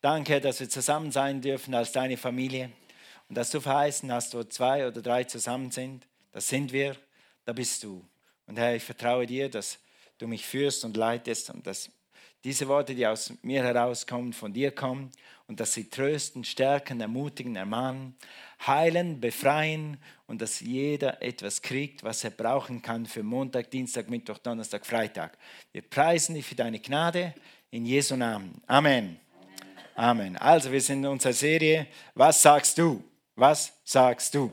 danke, dass wir zusammen sein dürfen als deine Familie und dass du verheißen hast, wo zwei oder drei zusammen sind. Das sind wir, da bist du. Und Herr, ich vertraue dir, dass du mich führst und leitest und dass diese Worte, die aus mir herauskommen, von dir kommen und dass sie trösten, stärken, ermutigen, ermahnen, heilen, befreien und dass jeder etwas kriegt, was er brauchen kann für Montag, Dienstag, Mittwoch, Donnerstag, Freitag. Wir preisen dich für deine Gnade in Jesu Namen. Amen. Amen. Also wir sind in unserer Serie, was sagst du? Was sagst du?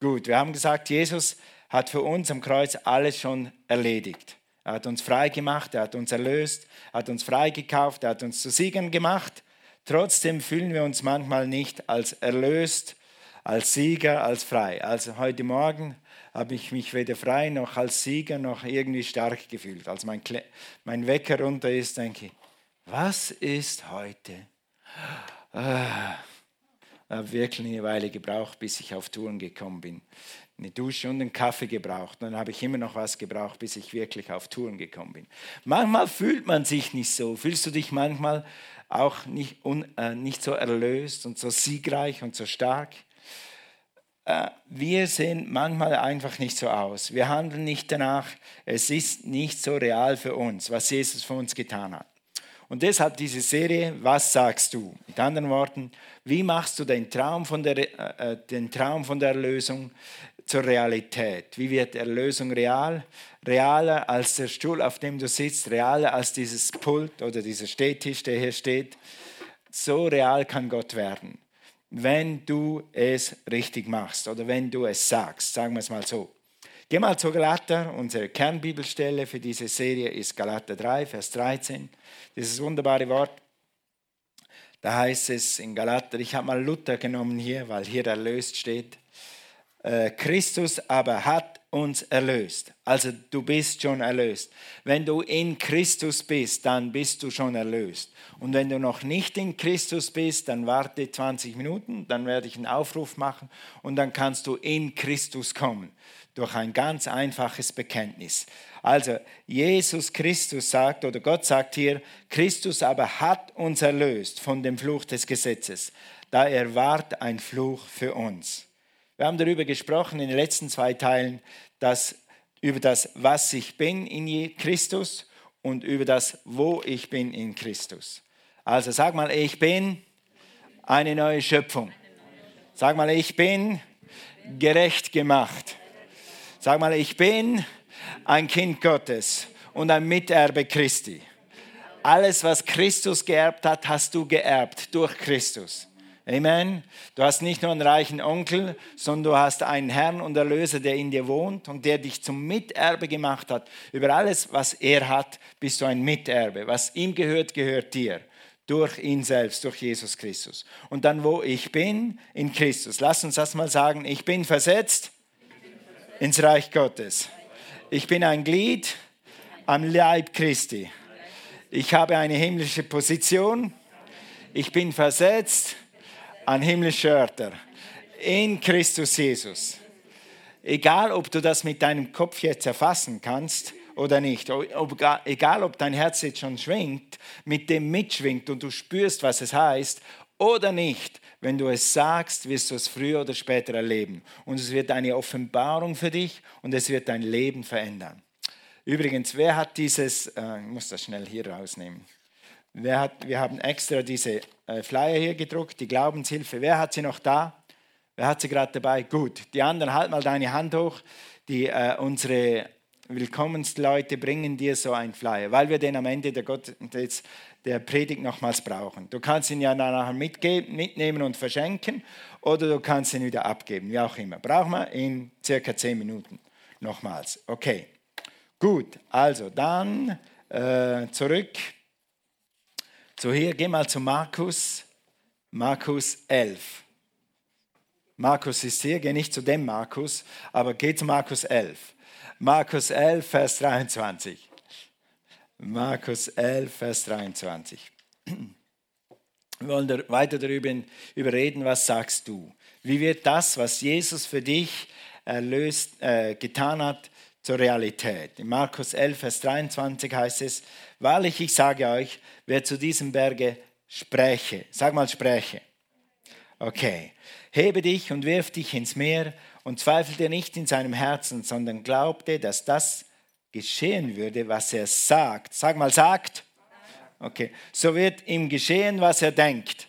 Gut, wir haben gesagt, Jesus hat für uns am Kreuz alles schon erledigt. Er hat uns frei gemacht, er hat uns erlöst, er hat uns freigekauft, er hat uns zu Siegern gemacht. Trotzdem fühlen wir uns manchmal nicht als erlöst, als Sieger, als frei. Also heute Morgen habe ich mich weder frei noch als Sieger noch irgendwie stark gefühlt. Als mein, mein Wecker runter ist, denke ich, was ist heute? Ah, ich habe wirklich eine Weile gebraucht, bis ich auf Touren gekommen bin eine Dusche und einen Kaffee gebraucht. Dann habe ich immer noch was gebraucht, bis ich wirklich auf Touren gekommen bin. Manchmal fühlt man sich nicht so. Fühlst du dich manchmal auch nicht, un, äh, nicht so erlöst und so siegreich und so stark? Äh, wir sehen manchmal einfach nicht so aus. Wir handeln nicht danach. Es ist nicht so real für uns, was Jesus für uns getan hat. Und deshalb diese Serie, was sagst du? Mit anderen Worten, wie machst du den Traum von der, äh, äh den Traum von der Erlösung zur Realität. Wie wird Erlösung real? Realer als der Stuhl, auf dem du sitzt, realer als dieses Pult oder dieser Stehtisch, der hier steht. So real kann Gott werden, wenn du es richtig machst oder wenn du es sagst. Sagen wir es mal so. Geh mal zu Galater. Unsere Kernbibelstelle für diese Serie ist Galater 3, Vers 13. Dieses wunderbare Wort. Da heißt es in Galater, ich habe mal Luther genommen hier, weil hier erlöst steht. Äh, Christus aber hat uns erlöst. Also du bist schon erlöst. Wenn du in Christus bist, dann bist du schon erlöst. Und wenn du noch nicht in Christus bist, dann warte 20 Minuten, dann werde ich einen Aufruf machen und dann kannst du in Christus kommen durch ein ganz einfaches Bekenntnis. Also Jesus Christus sagt oder Gott sagt hier, Christus aber hat uns erlöst von dem Fluch des Gesetzes. Da er ward ein Fluch für uns. Wir haben darüber gesprochen in den letzten zwei Teilen, dass über das, was ich bin in Christus und über das, wo ich bin in Christus. Also sag mal, ich bin eine neue Schöpfung. Sag mal, ich bin gerecht gemacht. Sag mal, ich bin ein Kind Gottes und ein Miterbe Christi. Alles, was Christus geerbt hat, hast du geerbt durch Christus. Amen. Du hast nicht nur einen reichen Onkel, sondern du hast einen Herrn und Erlöser, der in dir wohnt und der dich zum Miterbe gemacht hat. Über alles, was er hat, bist du ein Miterbe. Was ihm gehört, gehört dir. Durch ihn selbst, durch Jesus Christus. Und dann, wo ich bin, in Christus. Lass uns das mal sagen. Ich bin versetzt ins Reich Gottes. Ich bin ein Glied am Leib Christi. Ich habe eine himmlische Position. Ich bin versetzt an himmlische Örter in Christus Jesus. Egal, ob du das mit deinem Kopf jetzt erfassen kannst oder nicht, ob, egal, ob dein Herz jetzt schon schwingt, mit dem mitschwingt und du spürst, was es heißt oder nicht, wenn du es sagst, wirst du es früher oder später erleben. Und es wird eine Offenbarung für dich und es wird dein Leben verändern. Übrigens, wer hat dieses, äh, ich muss das schnell hier rausnehmen. Wer hat, wir haben extra diese äh, Flyer hier gedruckt, die Glaubenshilfe. Wer hat sie noch da? Wer hat sie gerade dabei? Gut. Die anderen, halt mal deine Hand hoch. Die, äh, unsere Willkommensleute bringen dir so einen Flyer, weil wir den am Ende der, Gott, der Predigt nochmals brauchen. Du kannst ihn ja nachher mitgeben, mitnehmen und verschenken oder du kannst ihn wieder abgeben, wie auch immer. Brauchen wir in circa zehn Minuten nochmals. Okay, gut. Also dann äh, zurück so, hier, geh mal zu Markus, Markus 11. Markus ist hier, geh nicht zu dem Markus, aber geh zu Markus 11. Markus 11, Vers 23. Markus 11, Vers 23. Wir wollen weiter darüber reden, was sagst du? Wie wird das, was Jesus für dich erlöst, äh, getan hat, zur Realität? In Markus 11, Vers 23 heißt es, Wahrlich, ich sage euch, wer zu diesem Berge spräche. Sag mal spräche. Okay. Hebe dich und wirf dich ins Meer und zweifelte nicht in seinem Herzen, sondern glaubte, dass das geschehen würde, was er sagt. Sag mal, sagt. Okay. So wird ihm geschehen, was er denkt.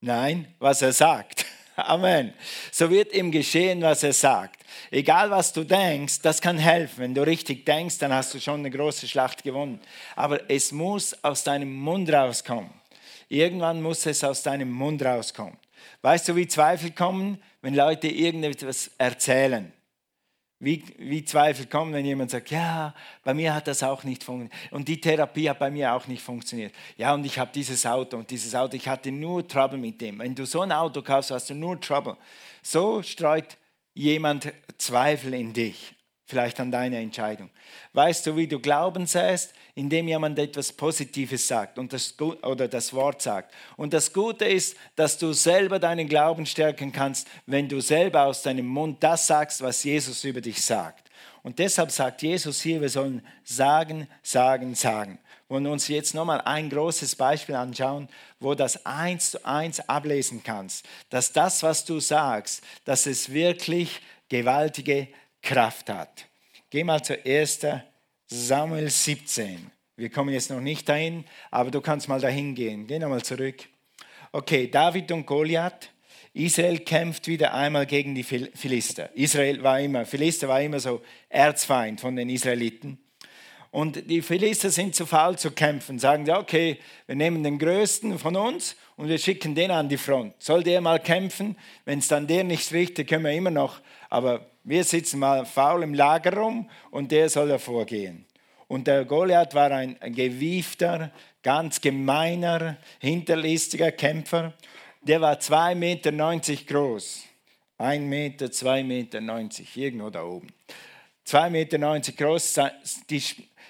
Nein, was er sagt. Amen. So wird ihm geschehen, was er sagt. Egal was du denkst, das kann helfen. Wenn du richtig denkst, dann hast du schon eine große Schlacht gewonnen. Aber es muss aus deinem Mund rauskommen. Irgendwann muss es aus deinem Mund rauskommen. Weißt du, wie Zweifel kommen? Wenn Leute irgendetwas erzählen. Wie, wie Zweifel kommen, wenn jemand sagt, ja, bei mir hat das auch nicht funktioniert. Und die Therapie hat bei mir auch nicht funktioniert. Ja, und ich habe dieses Auto und dieses Auto, ich hatte nur Trouble mit dem. Wenn du so ein Auto kaufst, hast du nur Trouble. So streut jemand Zweifel in dich vielleicht an deine Entscheidung. Weißt du, wie du Glauben säst? Indem jemand etwas Positives sagt und das, oder das Wort sagt. Und das Gute ist, dass du selber deinen Glauben stärken kannst, wenn du selber aus deinem Mund das sagst, was Jesus über dich sagt. Und deshalb sagt Jesus hier, wir sollen sagen, sagen, sagen. Und uns jetzt nochmal ein großes Beispiel anschauen, wo das eins zu eins ablesen kannst, dass das, was du sagst, dass es wirklich gewaltige Kraft hat. Geh mal zu 1. Samuel 17. Wir kommen jetzt noch nicht dahin, aber du kannst mal dahin gehen. Geh nochmal zurück. Okay, David und Goliath. Israel kämpft wieder einmal gegen die Philister. Israel war immer, Philister war immer so Erzfeind von den Israeliten. Und die Philister sind zu faul zu kämpfen, sagen, ja, okay, wir nehmen den Größten von uns und wir schicken den an die Front. Soll der mal kämpfen? Wenn es dann der nicht richtet, können wir immer noch. Aber wir sitzen mal faul im Lager rum und der soll hervorgehen. Und der Goliath war ein gewiefter, ganz gemeiner, hinterlistiger Kämpfer. Der war 2,90 Meter groß. 1 Meter, 2,90 Meter, irgendwo da oben. 2,90 Meter groß.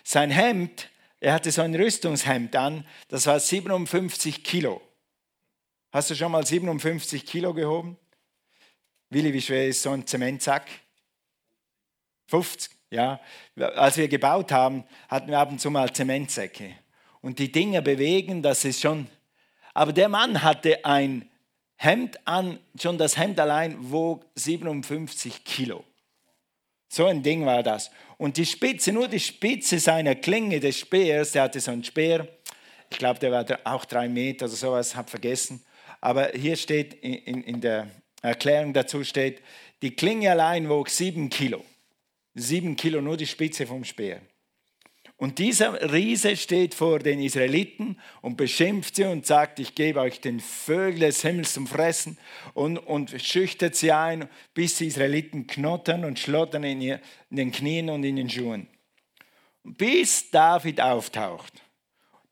Sein Hemd, er hatte so ein Rüstungshemd an, das war 57 Kilo. Hast du schon mal 57 Kilo gehoben? Willi, wie schwer ist so ein Zementsack? 50, ja. Als wir gebaut haben, hatten wir ab und zu mal Zementsäcke. Und die Dinger bewegen, das ist schon. Aber der Mann hatte ein Hemd an, schon das Hemd allein wog 57 Kilo. So ein Ding war das. Und die Spitze, nur die Spitze seiner Klinge des Speers, der hatte so einen Speer, ich glaube, der war auch drei Meter oder sowas, habe vergessen. Aber hier steht in, in der Erklärung dazu steht, die Klinge allein wog sieben Kilo. Sieben Kilo, nur die Spitze vom Speer. Und dieser Riese steht vor den Israeliten und beschimpft sie und sagt, ich gebe euch den Vögel des Himmels zum Fressen und, und schüchtert sie ein, bis die Israeliten knottern und schlottern in, ihr, in den Knien und in den Schuhen. Bis David auftaucht,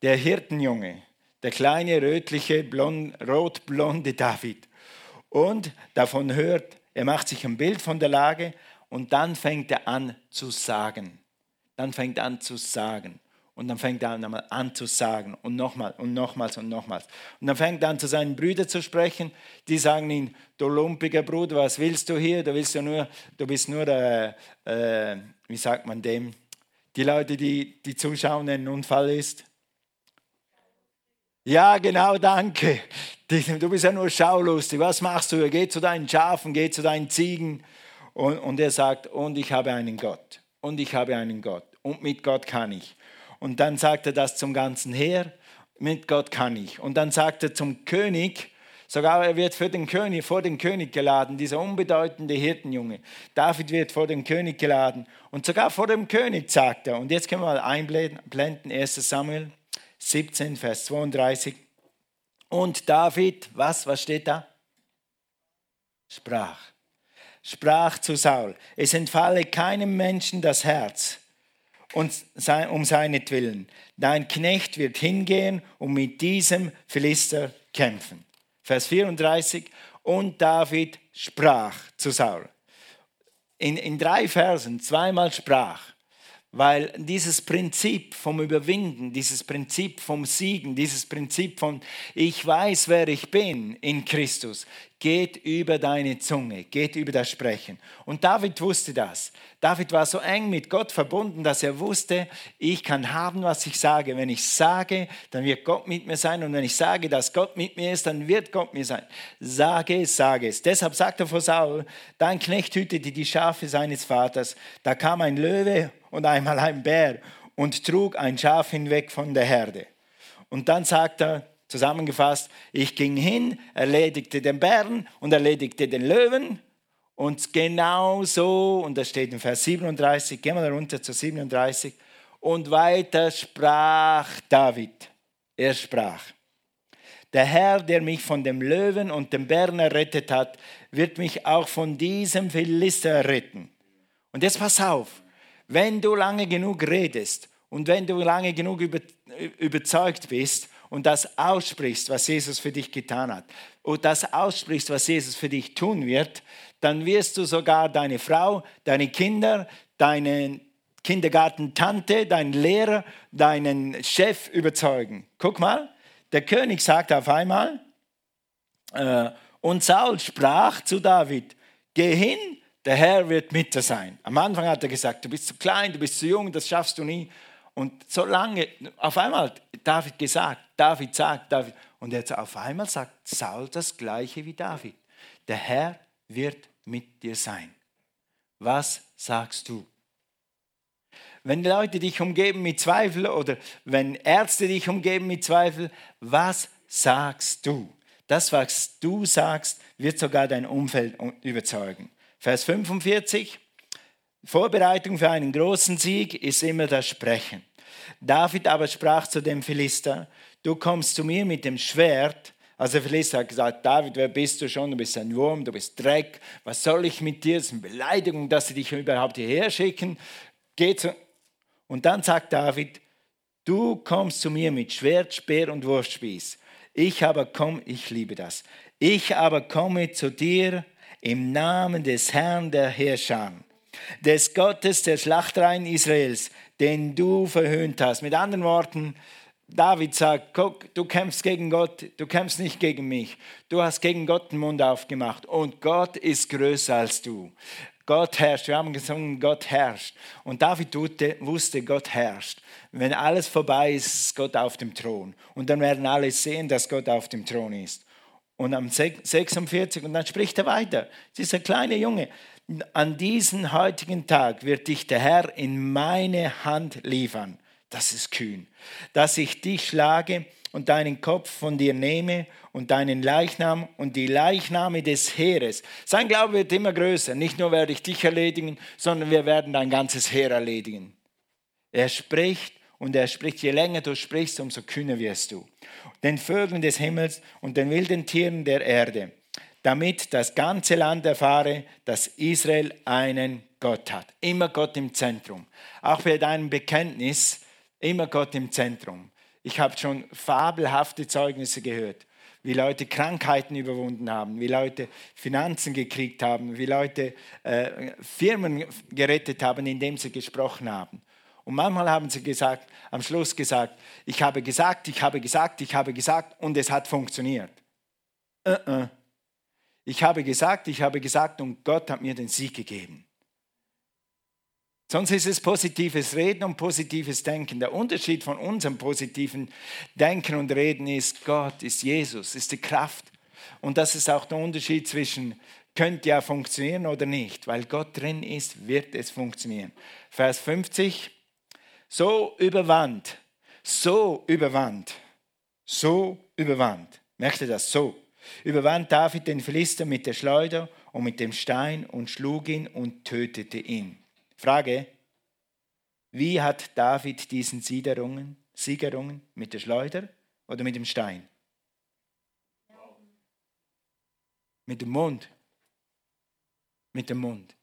der Hirtenjunge, der kleine rötliche, blond, rotblonde David und davon hört, er macht sich ein Bild von der Lage und dann fängt er an zu sagen. Dann fängt er an zu sagen. Und dann fängt er an, an zu sagen und nochmal und nochmals und nochmals. Und dann fängt er an, zu seinen Brüdern zu sprechen. Die sagen ihm, du lumpiger Bruder, was willst du hier? Du, willst ja nur, du bist nur, äh, äh, wie sagt man dem, die Leute, die, die zuschauen, ein Unfall ist. Ja, genau, danke. Du bist ja nur schaulustig. Was machst du? Geh zu deinen Schafen, geh zu deinen Ziegen. Und, und er sagt, und ich habe einen Gott. Und ich habe einen Gott. Und mit Gott kann ich. Und dann sagt er das zum ganzen Heer. Mit Gott kann ich. Und dann sagt er zum König, sogar er wird für den König, vor den König geladen, dieser unbedeutende Hirtenjunge. David wird vor den König geladen. Und sogar vor dem König sagt er. Und jetzt können wir mal einblenden, 1 Samuel 17, Vers 32. Und David, was, was steht da? Sprach. Sprach zu Saul, es entfalle keinem Menschen das Herz um seinetwillen. Dein Knecht wird hingehen und mit diesem Philister kämpfen. Vers 34. Und David sprach zu Saul. In, in drei Versen zweimal sprach weil dieses Prinzip vom Überwinden, dieses Prinzip vom Siegen, dieses Prinzip von ich weiß, wer ich bin in Christus, geht über deine Zunge, geht über das Sprechen. Und David wusste das. David war so eng mit Gott verbunden, dass er wusste, ich kann haben, was ich sage. Wenn ich sage, dann wird Gott mit mir sein. Und wenn ich sage, dass Gott mit mir ist, dann wird Gott mir sein. Sage es, sage es. Deshalb sagt er vor Saul, dein Knecht hütete die Schafe seines Vaters. Da kam ein Löwe und einmal ein Bär und trug ein Schaf hinweg von der Herde. Und dann sagt er, zusammengefasst, ich ging hin, erledigte den Bären und erledigte den Löwen. Und genau so, und das steht in Vers 37, gehen wir da runter zu 37, und weiter sprach David. Er sprach, der Herr, der mich von dem Löwen und dem Bären errettet hat, wird mich auch von diesem Philister retten. Und jetzt pass auf, wenn du lange genug redest und wenn du lange genug über, überzeugt bist und das aussprichst, was Jesus für dich getan hat, und das aussprichst, was Jesus für dich tun wird, dann wirst du sogar deine Frau, deine Kinder, deine Kindergartentante, deinen Lehrer, deinen Chef überzeugen. Guck mal, der König sagt auf einmal, äh, und Saul sprach zu David, geh hin, der Herr wird mit dir sein. Am Anfang hat er gesagt, du bist zu klein, du bist zu jung, das schaffst du nie. Und so lange, auf einmal hat David gesagt, David sagt, David, und jetzt auf einmal sagt Saul das gleiche wie David. Der Herr wird mit dir sein. Was sagst du? Wenn Leute dich umgeben mit Zweifel oder wenn Ärzte dich umgeben mit Zweifel, was sagst du? Das, was du sagst, wird sogar dein Umfeld überzeugen. Vers 45. Vorbereitung für einen großen Sieg ist immer das Sprechen. David aber sprach zu dem Philister, du kommst zu mir mit dem Schwert. Also Philister hat gesagt, David, wer bist du schon? Du bist ein Wurm, du bist Dreck. Was soll ich mit dir? Das ist eine Beleidigung, dass sie dich überhaupt hierher schicken. Geh zu und dann sagt David, du kommst zu mir mit Schwert, Speer und Wurfspieß. Ich aber komme, ich liebe das. Ich aber komme zu dir im Namen des Herrn der Herrscher, des Gottes der Schlachtreihen Israels, den du verhöhnt hast. Mit anderen Worten, David sagt, guck, du kämpfst gegen Gott, du kämpfst nicht gegen mich. Du hast gegen Gott den Mund aufgemacht und Gott ist größer als du. Gott herrscht. Wir haben gesungen, Gott herrscht. Und David wusste, Gott herrscht. Wenn alles vorbei ist, ist Gott auf dem Thron. Und dann werden alle sehen, dass Gott auf dem Thron ist. Und am 46, und dann spricht er weiter, dieser kleine Junge, an diesem heutigen Tag wird dich der Herr in meine Hand liefern. Das ist kühn. Dass ich dich schlage und deinen Kopf von dir nehme und deinen Leichnam und die Leichname des Heeres. Sein Glaube wird immer größer. Nicht nur werde ich dich erledigen, sondern wir werden dein ganzes Heer erledigen. Er spricht und er spricht, je länger du sprichst, umso kühner wirst du. Den Vögeln des Himmels und den wilden Tieren der Erde, damit das ganze Land erfahre, dass Israel einen Gott hat. Immer Gott im Zentrum. Auch bei deinem Bekenntnis, immer Gott im Zentrum. Ich habe schon fabelhafte Zeugnisse gehört, wie Leute Krankheiten überwunden haben, wie Leute Finanzen gekriegt haben, wie Leute äh, Firmen gerettet haben, indem sie gesprochen haben. Und manchmal haben sie gesagt, am Schluss gesagt, ich habe gesagt, ich habe gesagt, ich habe gesagt und es hat funktioniert. Uh -uh. Ich habe gesagt, ich habe gesagt und Gott hat mir den Sieg gegeben. Sonst ist es positives Reden und positives Denken. Der Unterschied von unserem positiven Denken und Reden ist, Gott ist Jesus, ist die Kraft. Und das ist auch der Unterschied zwischen könnte ja funktionieren oder nicht. Weil Gott drin ist, wird es funktionieren. Vers 50 so überwand, so überwand, so überwand. Merkt ihr das? So. Überwand David den Philister mit der Schleuder und mit dem Stein und schlug ihn und tötete ihn. Frage, wie hat David diesen Siegerungen, Siegerungen mit der Schleuder oder mit dem Stein? Mit dem Mund. Mit dem Mund.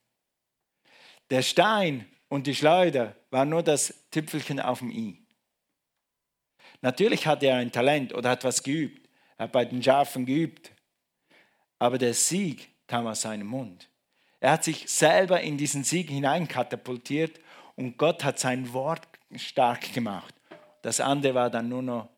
Der Stein und die Schleuder war nur das Tüpfelchen auf dem i. Natürlich hat er ein Talent oder hat was geübt. Hat bei den Schafen geübt. Aber der Sieg kam aus seinem Mund. Er hat sich selber in diesen Sieg hineinkatapultiert und Gott hat sein Wort stark gemacht. Das andere war dann nur noch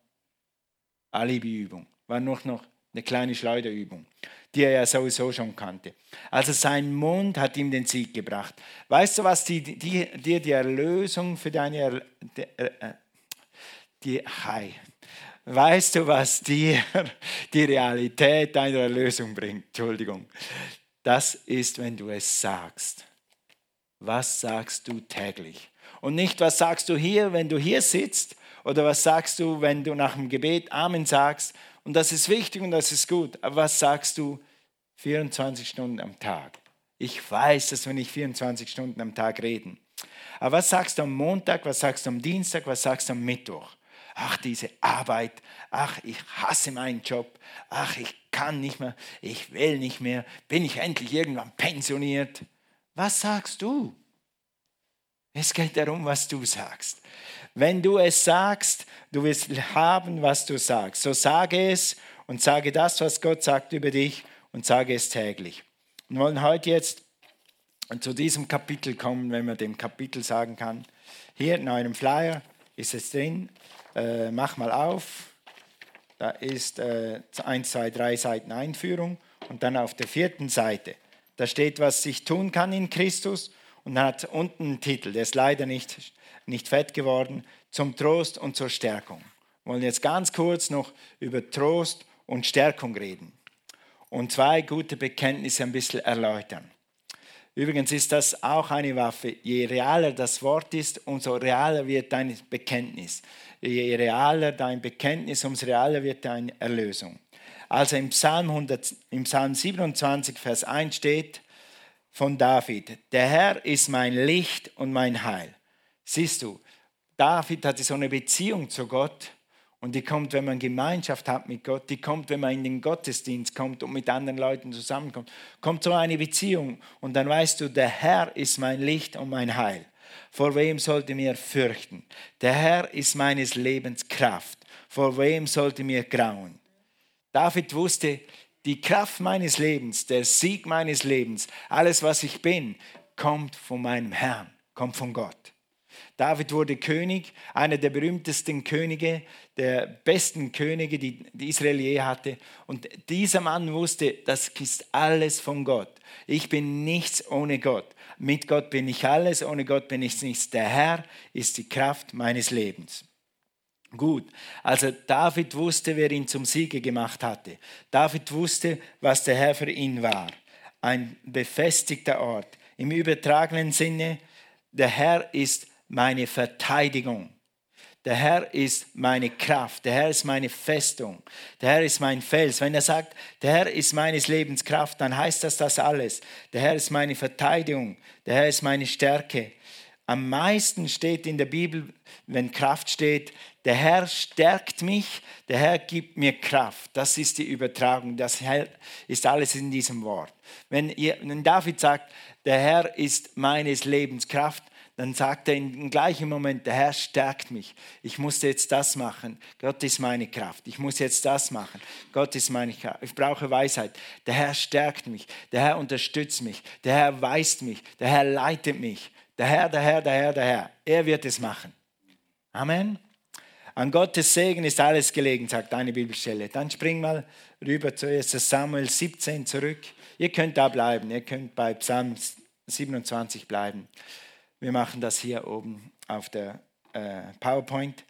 Alibi-Übung, war nur noch Eine kleine Schleuderübung, die er ja sowieso schon kannte. Also sein Mund hat ihm den Sieg gebracht. Weißt du, was dir die, die, die, Erlösung für deine... Die, äh, die, hi. Weißt du, was dir die Realität deiner Erlösung bringt? Entschuldigung. Das ist, wenn du es sagst. Was sagst du täglich? Und nicht, was sagst du hier, wenn du hier sitzt, oder was sagst du, wenn du nach dem Gebet Amen sagst. Und das ist wichtig und das ist gut. Aber was sagst du 24 Stunden am Tag? Ich weiß, dass wir nicht 24 Stunden am Tag reden. Aber was sagst du am Montag, was sagst du am Dienstag, was sagst du am Mittwoch? Ach, diese Arbeit, ach, ich hasse meinen Job, ach, ich kann nicht mehr, ich will nicht mehr, bin ich endlich irgendwann pensioniert? Was sagst du? Es geht darum, was du sagst. Wenn du es sagst, du wirst haben, was du sagst. So sage es und sage das, was Gott sagt über dich und sage es täglich. Wir wollen heute jetzt zu diesem Kapitel kommen, wenn man dem Kapitel sagen kann. Hier in eurem Flyer ist es drin. Äh, mach mal auf. Da ist äh, 1, 2, 3 Seiten Einführung und dann auf der vierten Seite. Da steht, was ich tun kann in Christus und hat unten einen Titel, der ist leider nicht, nicht fett geworden, zum Trost und zur Stärkung. Wir wollen jetzt ganz kurz noch über Trost und Stärkung reden und zwei gute Bekenntnisse ein bisschen erläutern. Übrigens ist das auch eine Waffe. Je realer das Wort ist, umso realer wird dein Bekenntnis. Je realer dein Bekenntnis, umso realer wird deine Erlösung. Also im Psalm, 100, im Psalm 27, Vers 1 steht, von David. Der Herr ist mein Licht und mein Heil. Siehst du, David hatte so eine Beziehung zu Gott und die kommt, wenn man Gemeinschaft hat mit Gott, die kommt, wenn man in den Gottesdienst kommt und mit anderen Leuten zusammenkommt. Kommt so eine Beziehung und dann weißt du, der Herr ist mein Licht und mein Heil. Vor wem sollte mir fürchten? Der Herr ist meines Lebens Kraft. Vor wem sollte mir grauen? David wusste, die Kraft meines Lebens, der Sieg meines Lebens, alles, was ich bin, kommt von meinem Herrn, kommt von Gott. David wurde König, einer der berühmtesten Könige, der besten Könige, die Israel je hatte. Und dieser Mann wusste, das ist alles von Gott. Ich bin nichts ohne Gott. Mit Gott bin ich alles, ohne Gott bin ich nichts. Der Herr ist die Kraft meines Lebens. Gut, also David wusste, wer ihn zum Sieger gemacht hatte. David wusste, was der Herr für ihn war. Ein befestigter Ort. Im übertragenen Sinne, der Herr ist meine Verteidigung. Der Herr ist meine Kraft, der Herr ist meine Festung, der Herr ist mein Fels. Wenn er sagt, der Herr ist meines Lebens Kraft, dann heißt das das alles. Der Herr ist meine Verteidigung, der Herr ist meine Stärke. Am meisten steht in der Bibel, wenn Kraft steht, der Herr stärkt mich, der Herr gibt mir Kraft. Das ist die Übertragung, das ist alles in diesem Wort. Wenn, David sagt, der Herr ist meines Lebens Kraft, dann sagt er im gleichen Moment, der Herr stärkt mich. Ich muss jetzt das machen. Gott ist meine Kraft. Ich muss jetzt das machen. Gott ist meine Kraft. Ich brauche Weisheit. Der Herr stärkt mich. Der Herr unterstützt mich. Der Herr weist mich. Der Herr leitet mich. Der Herr, der Herr, der Herr, der Herr. Er wird es machen. Amen. An Gottes Segen ist alles gelegen, sagt eine Bibelstelle. Dann spring mal rüber zu 1 Samuel 17 zurück. Ihr könnt da bleiben, ihr könnt bei Psalm 27 bleiben. Wir machen das hier oben auf der äh, PowerPoint.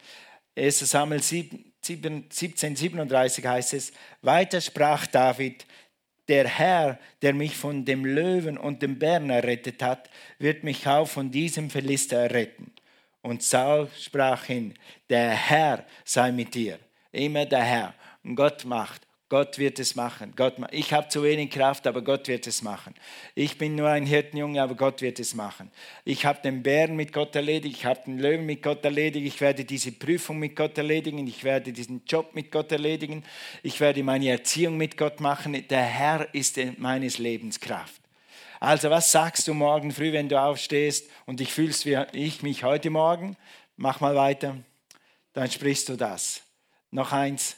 1 Samuel 17, 37 heißt es, weiter sprach David, der Herr, der mich von dem Löwen und dem Bären errettet hat, wird mich auch von diesem Philister erretten. Und Saul sprach hin, der Herr sei mit dir. Immer der Herr. Und Gott macht. Gott wird es machen. Gott, ich habe zu wenig Kraft, aber Gott wird es machen. Ich bin nur ein Hirtenjunge, aber Gott wird es machen. Ich habe den Bären mit Gott erledigt, ich habe den Löwen mit Gott erledigt, ich werde diese Prüfung mit Gott erledigen, ich werde diesen Job mit Gott erledigen, ich werde meine Erziehung mit Gott machen. Der Herr ist meines Lebens Kraft. Also was sagst du morgen früh, wenn du aufstehst und dich fühlst wie ich mich heute Morgen? Mach mal weiter. Dann sprichst du das. Noch eins.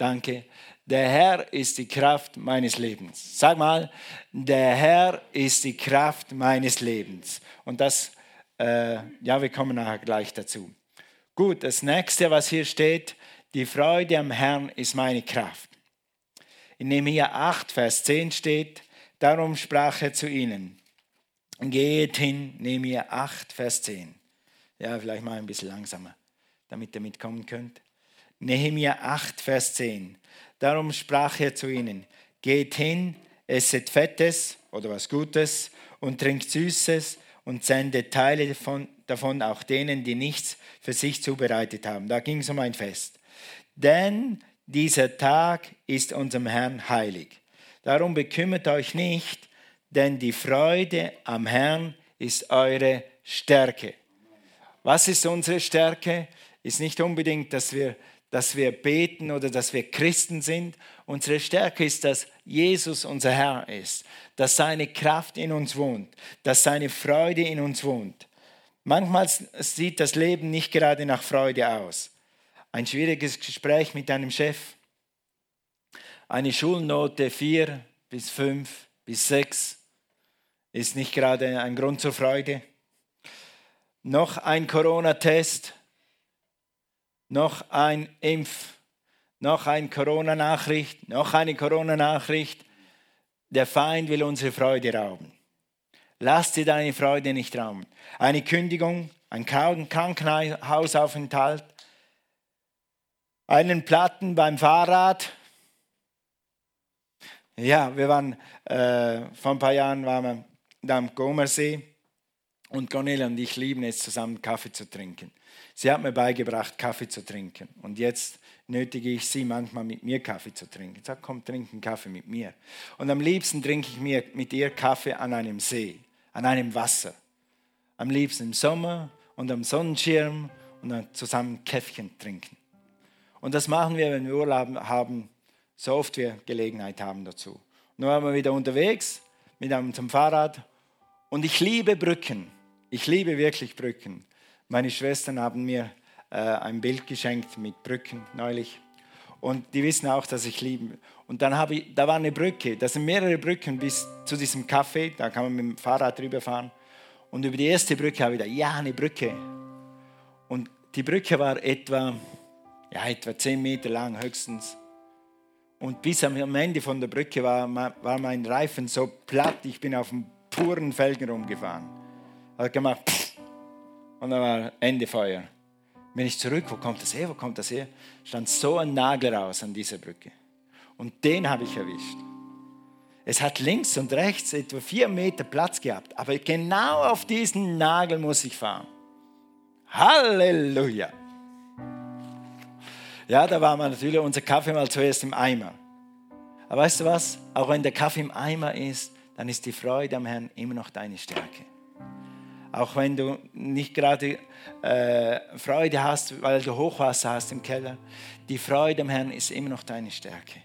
Danke. Der Herr ist die Kraft meines Lebens. Sag mal, der Herr ist die Kraft meines Lebens. Und das, äh, ja, wir kommen nachher gleich dazu. Gut, das nächste, was hier steht, die Freude am Herrn ist meine Kraft. in Nehemiah 8, Vers 10 steht, darum sprach er zu ihnen, geht hin, Nehemiah 8, Vers 10. Ja, vielleicht mal ein bisschen langsamer, damit ihr mitkommen könnt. Nehemiah 8, Vers 10. Darum sprach er zu ihnen, geht hin, esset Fettes oder was Gutes und trinkt Süßes und sendet Teile davon, davon auch denen, die nichts für sich zubereitet haben. Da ging es um ein Fest. Denn dieser Tag ist unserem Herrn heilig. Darum bekümmert euch nicht, denn die Freude am Herrn ist eure Stärke. Was ist unsere Stärke? Ist nicht unbedingt, dass wir, dass wir beten oder dass wir Christen sind. Unsere Stärke ist, dass Jesus unser Herr ist, dass seine Kraft in uns wohnt, dass seine Freude in uns wohnt. Manchmal sieht das Leben nicht gerade nach Freude aus. Ein schwieriges Gespräch mit einem Chef, eine Schulnote 4 bis 5 bis 6 ist nicht gerade ein Grund zur Freude. Noch ein Corona-Test, noch ein Impf, noch eine Corona-Nachricht, noch eine Corona-Nachricht. Der Feind will unsere Freude rauben. Lass dir deine Freude nicht rauben. Eine Kündigung, ein Krankenhausaufenthalt, einen Platten beim Fahrrad. Ja, wir waren äh, vor ein paar Jahren waren wir am Gomersee und Cornelia und ich lieben es zusammen Kaffee zu trinken. Sie hat mir beigebracht, Kaffee zu trinken. Und jetzt nötige ich sie manchmal mit mir Kaffee zu trinken. Sag, komm, trink einen Kaffee mit mir. Und am liebsten trinke ich mir mit ihr Kaffee an einem See, an einem Wasser. Am liebsten im Sommer und am Sonnenschirm und dann zusammen Käffchen trinken. Und das machen wir, wenn wir Urlaub haben, so oft wir Gelegenheit haben dazu. Nun waren wir wieder unterwegs mit einem zum Fahrrad und ich liebe Brücken. Ich liebe wirklich Brücken. Meine Schwestern haben mir äh, ein Bild geschenkt mit Brücken neulich. Und die wissen auch, dass ich liebe. Und dann habe ich, da war eine Brücke, das sind mehrere Brücken bis zu diesem Café, da kann man mit dem Fahrrad drüber fahren. Und über die erste Brücke habe ich gedacht, ja, eine Brücke. Und die Brücke war etwa, ja, etwa 10 Meter lang höchstens. Und bis am Ende von der Brücke war, war mein Reifen so platt, ich bin auf dem puren Felgen rumgefahren. Hat gemacht, und dann war Ende Feuer. Bin ich zurück, wo kommt das her, wo kommt das her? Stand so ein Nagel raus an dieser Brücke. Und den habe ich erwischt. Es hat links und rechts etwa vier Meter Platz gehabt, aber genau auf diesen Nagel muss ich fahren. Halleluja! Ja, da war man natürlich unser Kaffee mal zuerst im Eimer. Aber weißt du was? Auch wenn der Kaffee im Eimer ist, dann ist die Freude am Herrn immer noch deine Stärke. Auch wenn du nicht gerade äh, Freude hast, weil du Hochwasser hast im Keller, die Freude am Herrn ist immer noch deine Stärke.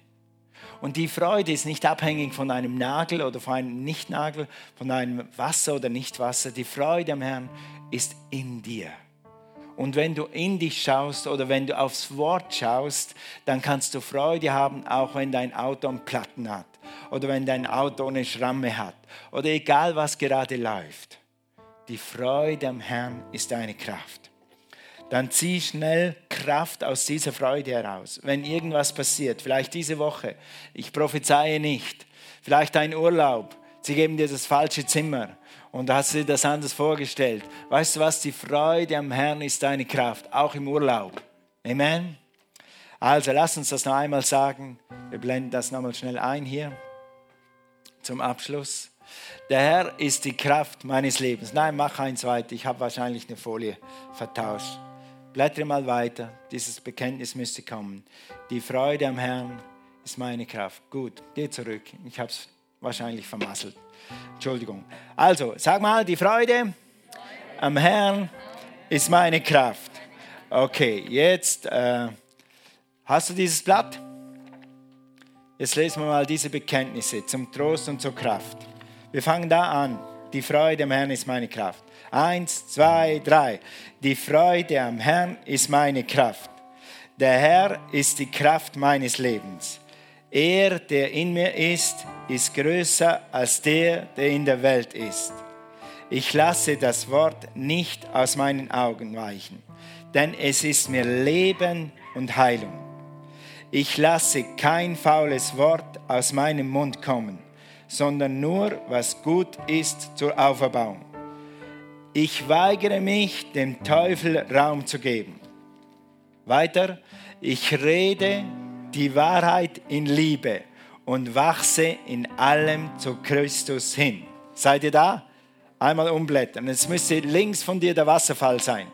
Und die Freude ist nicht abhängig von einem Nagel oder von einem Nichtnagel, von einem Wasser oder Nichtwasser. Die Freude am Herrn ist in dir. Und wenn du in dich schaust oder wenn du aufs Wort schaust, dann kannst du Freude haben, auch wenn dein Auto einen Platten hat oder wenn dein Auto eine Schramme hat oder egal was gerade läuft. Die Freude am Herrn ist deine Kraft. Dann zieh schnell Kraft aus dieser Freude heraus. Wenn irgendwas passiert, vielleicht diese Woche, ich prophezeie nicht, vielleicht ein Urlaub, sie geben dir das falsche Zimmer und hast dir das anders vorgestellt. Weißt du was? Die Freude am Herrn ist deine Kraft, auch im Urlaub. Amen. Also lass uns das noch einmal sagen. Wir blenden das nochmal schnell ein hier zum Abschluss. Der Herr ist die Kraft meines Lebens. Nein, mach eins weiter. Ich habe wahrscheinlich eine Folie vertauscht. Blättere mal weiter. Dieses Bekenntnis müsste kommen. Die Freude am Herrn ist meine Kraft. Gut, geh zurück. Ich habe es wahrscheinlich vermasselt. Entschuldigung. Also, sag mal, die Freude am Herrn ist meine Kraft. Okay, jetzt äh, hast du dieses Blatt? Jetzt lesen wir mal diese Bekenntnisse zum Trost und zur Kraft. Wir fangen da an. Die Freude am Herrn ist meine Kraft. Eins, zwei, drei. Die Freude am Herrn ist meine Kraft. Der Herr ist die Kraft meines Lebens. Er, der in mir ist, ist größer als der, der in der Welt ist. Ich lasse das Wort nicht aus meinen Augen weichen, denn es ist mir Leben und Heilung. ich lasse kein faules Wort aus meinem Mund kommen, sondern nur, was gut ist zur Auferbauung. Ich weigere mich, dem Teufel Raum zu geben. Weiter, ich rede die Wahrheit in Liebe und wachse in allem zu Christus hin. Seid ihr da? Einmal umblättern. Es müsste links von dir der Wasserfall sein.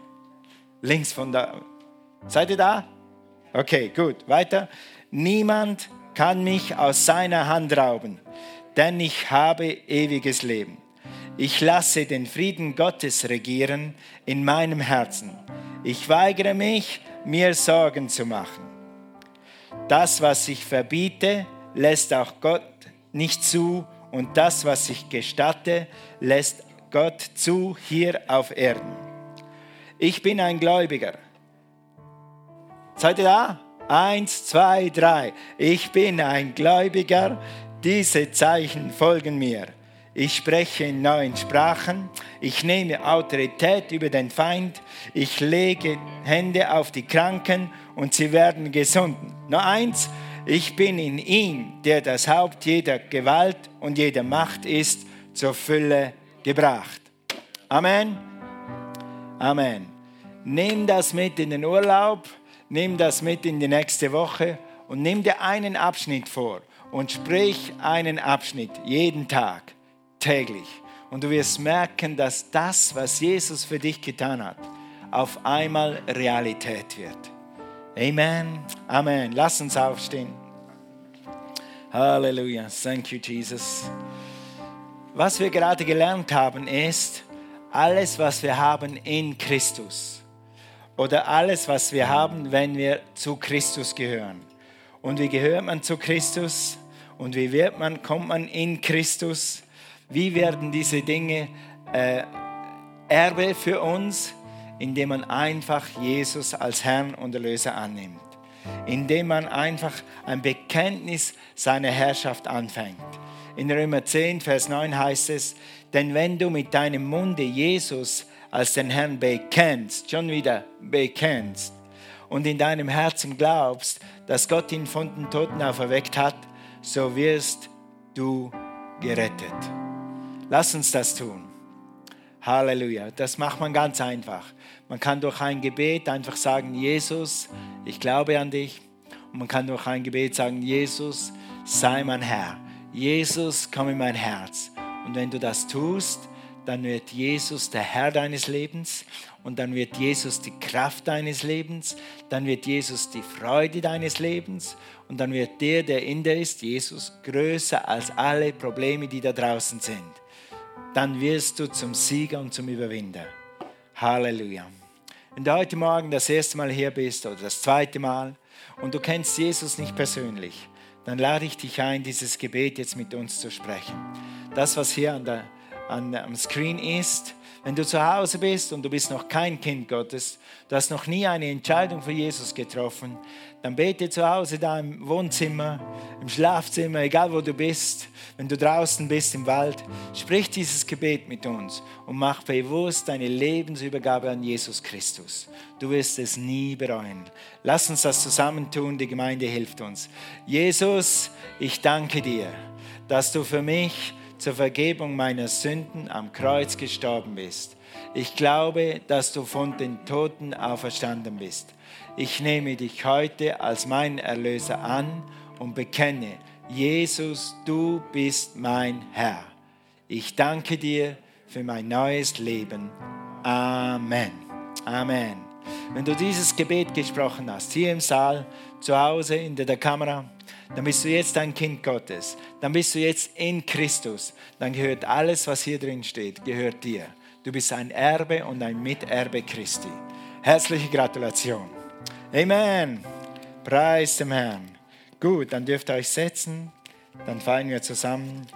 Links von da. Seid ihr da? Okay, gut. Weiter. Niemand kann mich aus seiner Hand rauben, denn ich habe ewiges Leben. Ich lasse den Frieden Gottes regieren in meinem Herzen. Ich weigere mich, mir Sorgen zu machen. Das, was ich verbiete, lässt auch Gott nicht zu und das, was ich gestatte, lässt Gott zu hier auf Erden. Ich bin ein Gläubiger. Seid ihr da? Eins, zwei, drei. Ich bin ein Gläubiger. Diese Zeichen folgen mir. Ich spreche in neuen Sprachen. Ich nehme Autorität über den Feind. Ich lege Hände auf die Kranken und sie werden gesunden. Nur eins, ich bin in ihm, der das Haupt jeder Gewalt und jeder Macht ist, zur Fülle gebracht. Amen. Amen. Nimm das mit in den Urlaub, nimm das mit in die nächste Woche und nimm dir einen Abschnitt vor und sprich einen Abschnitt jeden Tag, täglich. Und du wirst merken, dass das, was Jesus für dich getan hat, auf einmal Realität wird. Amen. Amen. Lass uns aufstehen. Halleluja. Thank you, Jesus. Was wir gerade gelernt haben, ist, alles, was wir haben in Christus oder alles, was wir haben, wenn wir zu Christus gehören. Und wie gehört man zu Christus? Und wie wird man, kommt man in Christus? Wie werden diese Dinge äh, Erbe für uns? Indem man einfach Jesus als Herrn und Erlöser annimmt. Indem man einfach ein Bekenntnis seiner Herrschaft anfängt in Römer 10, Vers 9 heißt es, denn wenn du mit deinem Munde Jesus als den Herrn bekennst, schon wieder bekennst, und in deinem Herzen glaubst, dass Gott ihn von den Toten auferweckt hat, so wirst du gerettet. Lass uns das tun. Halleluja. Das macht man ganz einfach. Man kann durch ein Gebet einfach sagen, Jesus, ich glaube an dich. Und man kann durch ein Gebet sagen, Jesus, sei mein Herr. Jesus, komm in mein Herz. Und wenn du das tust, dann wird Jesus der Herr deines Lebens und dann wird Jesus die Kraft deines Lebens, dann wird Jesus die Freude deines Lebens und dann wird der, der in dir ist, Jesus, größer als alle Probleme, die da draußen sind. Dann wirst du zum Sieger und zum Überwinder. Halleluja. Wenn du heute Morgen das erste Mal hier bist oder das zweite Mal und du kennst Jesus nicht persönlich, dann lade ich dich ein, dieses Gebet jetzt mit uns zu sprechen. Das, was hier an der, an, am Screen ist, wenn du zu Hause bist und du bist noch kein Kind Gottes, du hast noch nie eine Entscheidung für Jesus getroffen, dann bete zu Hause da im Wohnzimmer, im Schlafzimmer, egal wo du bist, wenn du draußen bist im Wald, sprich dieses Gebet mit uns und mach bewusst deine Lebensübergabe an Jesus Christus. Du wirst es nie bereuen. Lass uns das zusammen tun, die Gemeinde hilft uns. Jesus, ich danke dir, dass du für mich zur Vergebung meiner Sünden am Kreuz gestorben bist. Ich glaube, dass du von den Toten auferstanden bist. Ich nehme dich heute als mein Erlöser an und bekenne, Jesus, du bist mein Herr. Ich danke dir für mein neues Leben. Amen. Amen. Wenn du dieses Gebet gesprochen hast, hier im Saal, zu Hause, in der Kamera, dann bist du jetzt ein Kind Gottes. Dann bist du jetzt in Christus. Dann gehört alles, was hier drin steht, gehört dir. Du bist ein Erbe und ein Miterbe Christi. Herzliche Gratulation. Amen. Preis dem Herrn. Gut, dann dürft ihr euch setzen. Dann fallen wir zusammen.